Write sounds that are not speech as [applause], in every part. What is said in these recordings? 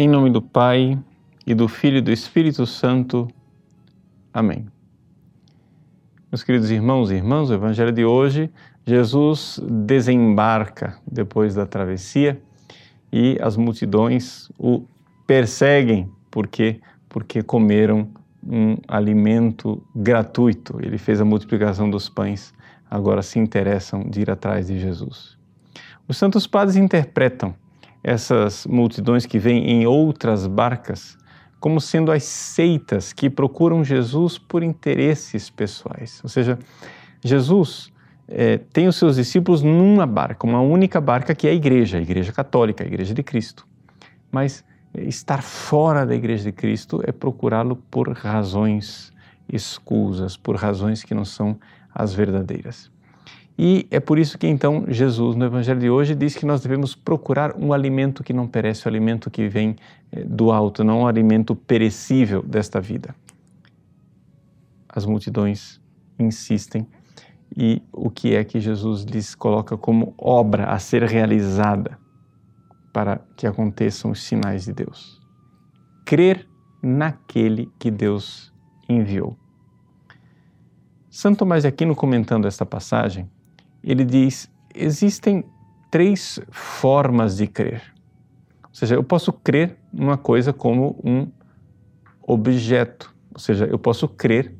Em nome do Pai e do Filho e do Espírito Santo. Amém. Meus queridos irmãos e irmãs, o Evangelho de hoje, Jesus desembarca depois da travessia e as multidões o perseguem porque porque comeram um alimento gratuito. Ele fez a multiplicação dos pães, agora se interessam de ir atrás de Jesus. Os santos padres interpretam essas multidões que vêm em outras barcas como sendo as seitas que procuram Jesus por interesses pessoais. Ou seja, Jesus é, tem os seus discípulos numa barca, uma única barca que é a igreja, a igreja católica, a igreja de Cristo. Mas estar fora da igreja de Cristo é procurá-lo por razões escusas, por razões que não são as verdadeiras. E é por isso que então Jesus, no Evangelho de hoje, diz que nós devemos procurar um alimento que não perece, o um alimento que vem eh, do alto, não um alimento perecível desta vida. As multidões insistem e o que é que Jesus lhes coloca como obra a ser realizada para que aconteçam os sinais de Deus? Crer naquele que Deus enviou. Santo Tomás de Aquino, comentando esta passagem, ele diz: existem três formas de crer. Ou seja, eu posso crer numa coisa como um objeto, ou seja, eu posso crer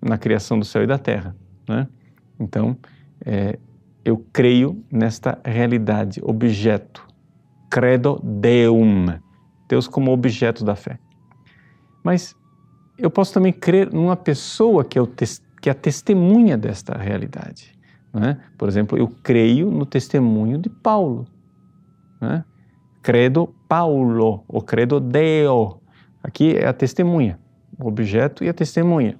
na criação do céu e da terra. Né? Então, é, eu creio nesta realidade, objeto. Credo Deum, Deus como objeto da fé. Mas eu posso também crer numa pessoa que é, que é a testemunha desta realidade. Né? Por exemplo, eu creio no testemunho de Paulo. Né? Credo Paulo, ou credo Deo. Aqui é a testemunha, o objeto e a testemunha.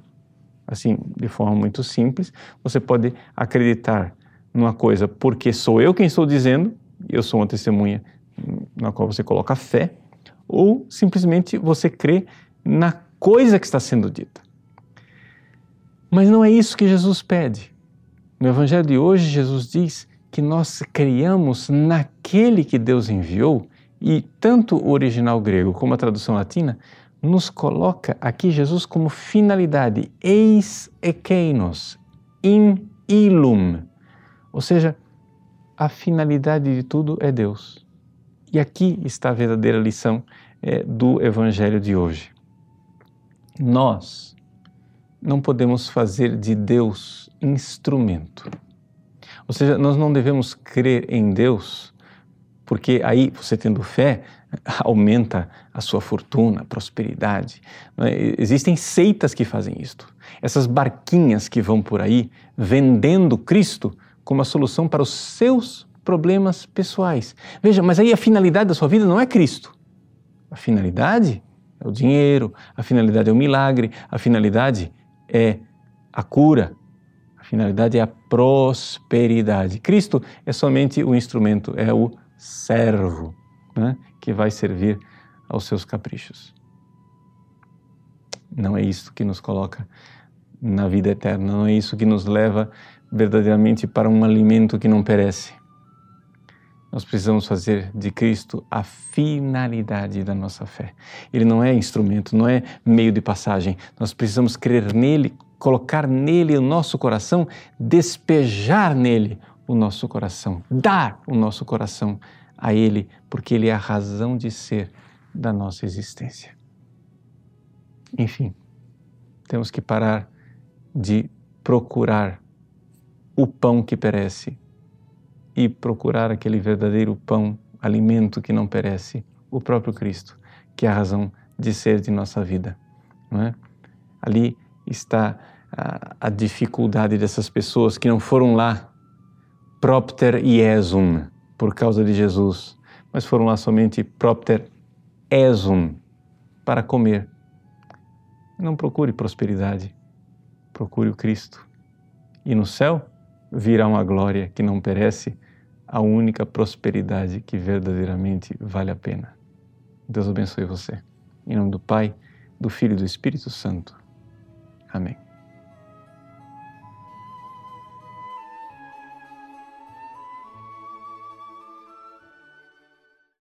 Assim, de forma muito simples, você pode acreditar numa coisa porque sou eu quem estou dizendo, eu sou uma testemunha na qual você coloca fé, ou simplesmente você crê na coisa que está sendo dita. Mas não é isso que Jesus pede. No Evangelho de hoje, Jesus diz que nós criamos naquele que Deus enviou, e tanto o original grego como a tradução latina nos coloca aqui Jesus como finalidade, eis ekeinos, in ilum. Ou seja, a finalidade de tudo é Deus. E aqui está a verdadeira lição é, do Evangelho de hoje. Nós não podemos fazer de Deus instrumento. Ou seja, nós não devemos crer em Deus, porque aí você tendo fé [laughs] aumenta a sua fortuna, prosperidade. É? Existem seitas que fazem isto. Essas barquinhas que vão por aí vendendo Cristo como a solução para os seus problemas pessoais. Veja, mas aí a finalidade da sua vida não é Cristo. A finalidade é o dinheiro, a finalidade é o milagre, a finalidade é a cura, a finalidade é a prosperidade. Cristo é somente o instrumento, é o servo né, que vai servir aos seus caprichos. Não é isso que nos coloca na vida eterna, não é isso que nos leva verdadeiramente para um alimento que não perece. Nós precisamos fazer de Cristo a finalidade da nossa fé. Ele não é instrumento, não é meio de passagem. Nós precisamos crer nele, colocar nele o nosso coração, despejar nele o nosso coração, dar o nosso coração a ele, porque ele é a razão de ser da nossa existência. Enfim, temos que parar de procurar o pão que perece e procurar aquele verdadeiro pão, alimento que não perece, o próprio Cristo, que é a razão de ser de nossa vida. Não é? Ali está a, a dificuldade dessas pessoas que não foram lá propter iesum, por causa de Jesus, mas foram lá somente propter esum, para comer. Não procure prosperidade, procure o Cristo. E no céu virá uma glória que não perece, a única prosperidade que verdadeiramente vale a pena. Deus abençoe você. Em nome do Pai, do Filho e do Espírito Santo. Amém.